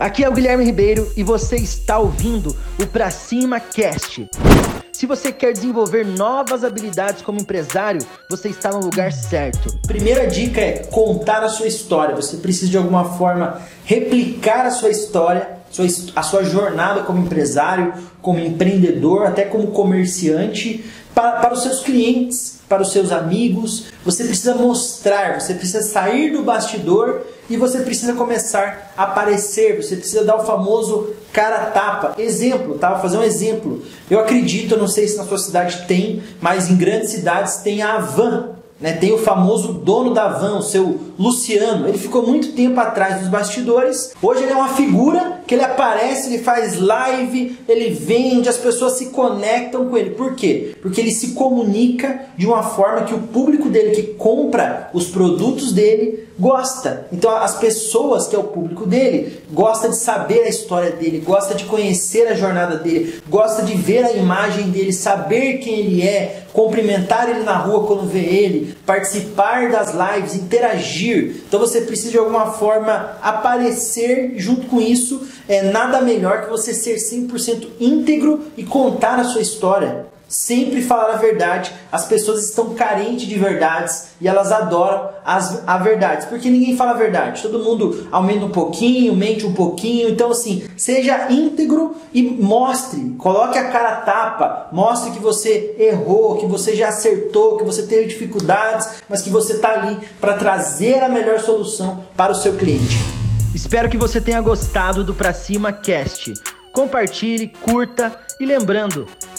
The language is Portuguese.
Aqui é o Guilherme Ribeiro e você está ouvindo o Pra Cima Cast. Se você quer desenvolver novas habilidades como empresário, você está no lugar certo. Primeira dica é contar a sua história. Você precisa de alguma forma replicar a sua história, a sua jornada como empresário, como empreendedor, até como comerciante, para, para os seus clientes para os seus amigos, você precisa mostrar, você precisa sair do bastidor e você precisa começar a aparecer, você precisa dar o famoso cara tapa. Exemplo, tá? Vou fazer um exemplo. Eu acredito, não sei se na sua cidade tem, mas em grandes cidades tem a van. Né? Tem o famoso dono da van, o seu Luciano. Ele ficou muito tempo atrás dos bastidores. Hoje ele é uma figura que ele aparece, ele faz live, ele vende, as pessoas se conectam com ele. Por quê? Porque ele se comunica de uma forma que o público dele que compra os produtos dele gosta. Então as pessoas que é o público dele gosta de saber a história dele, gosta de conhecer a jornada dele, gosta de ver a imagem dele, saber quem ele é, cumprimentar ele na rua quando vê ele, participar das lives, interagir. Então você precisa de alguma forma aparecer junto com isso. É nada melhor que você ser 100% íntegro e contar a sua história sempre falar a verdade. As pessoas estão carentes de verdades e elas adoram as a verdades, porque ninguém fala a verdade. Todo mundo aumenta um pouquinho, mente um pouquinho. Então assim, seja íntegro e mostre, coloque a cara tapa, mostre que você errou, que você já acertou, que você teve dificuldades, mas que você está ali para trazer a melhor solução para o seu cliente. Espero que você tenha gostado do Pra Cima Cast. Compartilhe, curta e lembrando